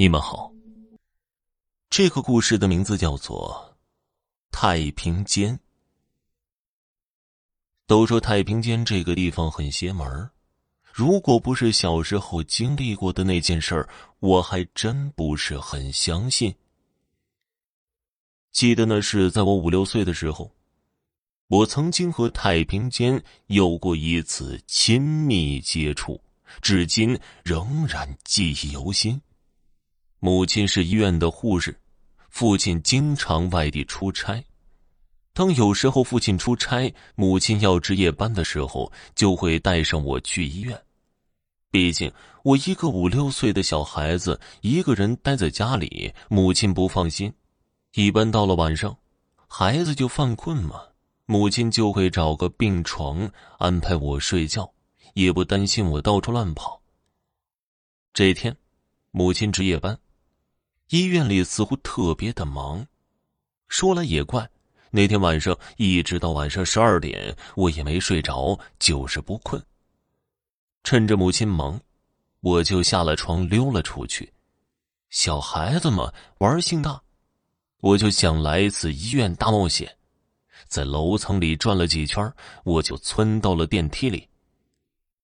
你们好。这个故事的名字叫做《太平间》。都说太平间这个地方很邪门如果不是小时候经历过的那件事，我还真不是很相信。记得那是在我五六岁的时候，我曾经和太平间有过一次亲密接触，至今仍然记忆犹新。母亲是医院的护士，父亲经常外地出差。当有时候父亲出差，母亲要值夜班的时候，就会带上我去医院。毕竟我一个五六岁的小孩子，一个人待在家里，母亲不放心。一般到了晚上，孩子就犯困嘛，母亲就会找个病床安排我睡觉，也不担心我到处乱跑。这天，母亲值夜班。医院里似乎特别的忙，说来也怪，那天晚上一直到晚上十二点，我也没睡着，就是不困。趁着母亲忙，我就下了床溜了出去。小孩子嘛，玩性大，我就想来一次医院大冒险。在楼层里转了几圈，我就窜到了电梯里。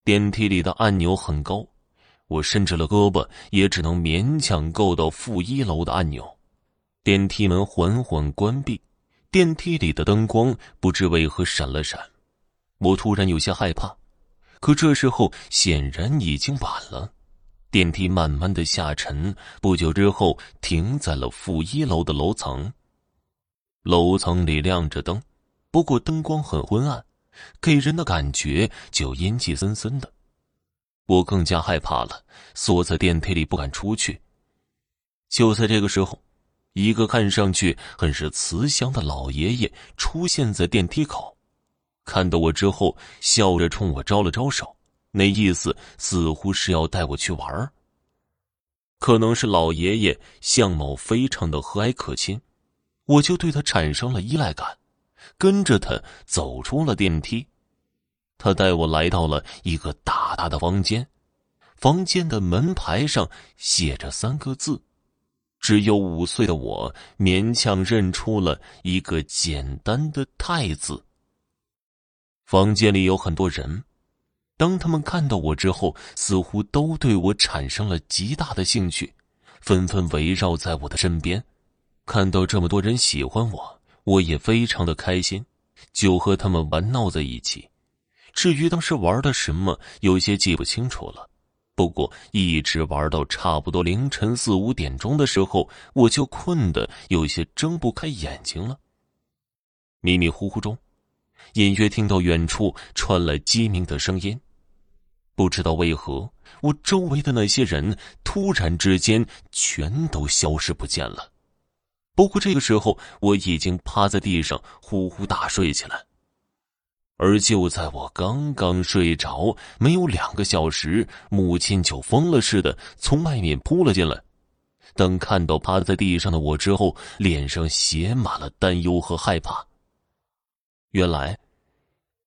电梯里的按钮很高。我伸直了胳膊，也只能勉强够到负一楼的按钮。电梯门缓缓关闭，电梯里的灯光不知为何闪了闪。我突然有些害怕，可这时候显然已经晚了。电梯慢慢的下沉，不久之后停在了负一楼的楼层。楼层里亮着灯，不过灯光很昏暗，给人的感觉就阴气森森的。我更加害怕了，缩在电梯里不敢出去。就在这个时候，一个看上去很是慈祥的老爷爷出现在电梯口，看到我之后，笑着冲我招了招手，那意思似乎是要带我去玩可能是老爷爷相貌非常的和蔼可亲，我就对他产生了依赖感，跟着他走出了电梯。他带我来到了一个大大的房间，房间的门牌上写着三个字，只有五岁的我勉强认出了一个简单的“太”字。房间里有很多人，当他们看到我之后，似乎都对我产生了极大的兴趣，纷纷围绕在我的身边。看到这么多人喜欢我，我也非常的开心，就和他们玩闹在一起。至于当时玩的什么，有些记不清楚了。不过一直玩到差不多凌晨四五点钟的时候，我就困得有些睁不开眼睛了。迷迷糊糊中，隐约听到远处传来鸡鸣的声音。不知道为何，我周围的那些人突然之间全都消失不见了。不过这个时候，我已经趴在地上呼呼大睡起来。而就在我刚刚睡着没有两个小时，母亲就疯了似的从外面扑了进来。等看到趴在地上的我之后，脸上写满了担忧和害怕。原来，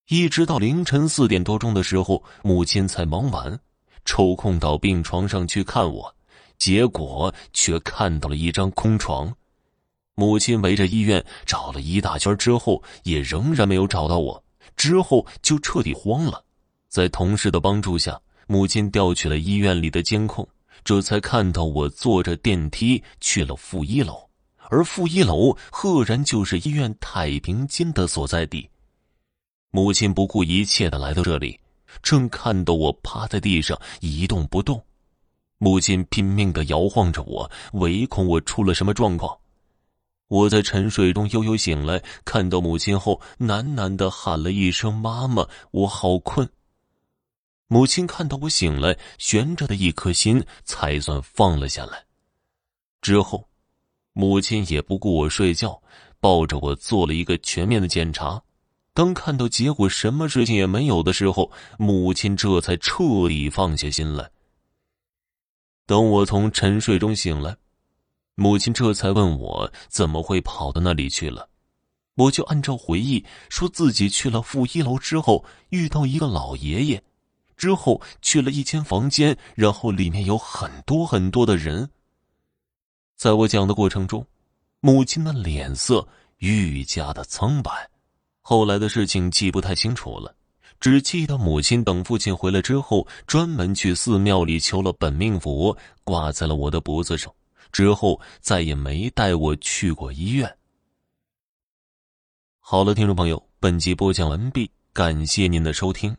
一直到凌晨四点多钟的时候，母亲才忙完，抽空到病床上去看我，结果却看到了一张空床。母亲围着医院找了一大圈之后，也仍然没有找到我。之后就彻底慌了，在同事的帮助下，母亲调取了医院里的监控，这才看到我坐着电梯去了负一楼，而负一楼赫然就是医院太平间的所在地。母亲不顾一切的来到这里，正看到我趴在地上一动不动，母亲拼命的摇晃着我，唯恐我出了什么状况。我在沉睡中悠悠醒来，看到母亲后，喃喃的喊了一声“妈妈”，我好困。母亲看到我醒来，悬着的一颗心才算放了下来。之后，母亲也不顾我睡觉，抱着我做了一个全面的检查。当看到结果什么事情也没有的时候，母亲这才彻底放下心来。等我从沉睡中醒来。母亲这才问我怎么会跑到那里去了？我就按照回忆说自己去了负一楼之后遇到一个老爷爷之后去了一间房间然后里面有很多很多的人。在我讲的过程中母亲的脸色愈加的苍白后来的事情记不太清楚了只记得母亲等父亲回来之后专门去寺庙里求了本命佛挂在了我的脖子上。之后再也没带我去过医院。好了听众朋友本集播讲完毕感谢您的收听。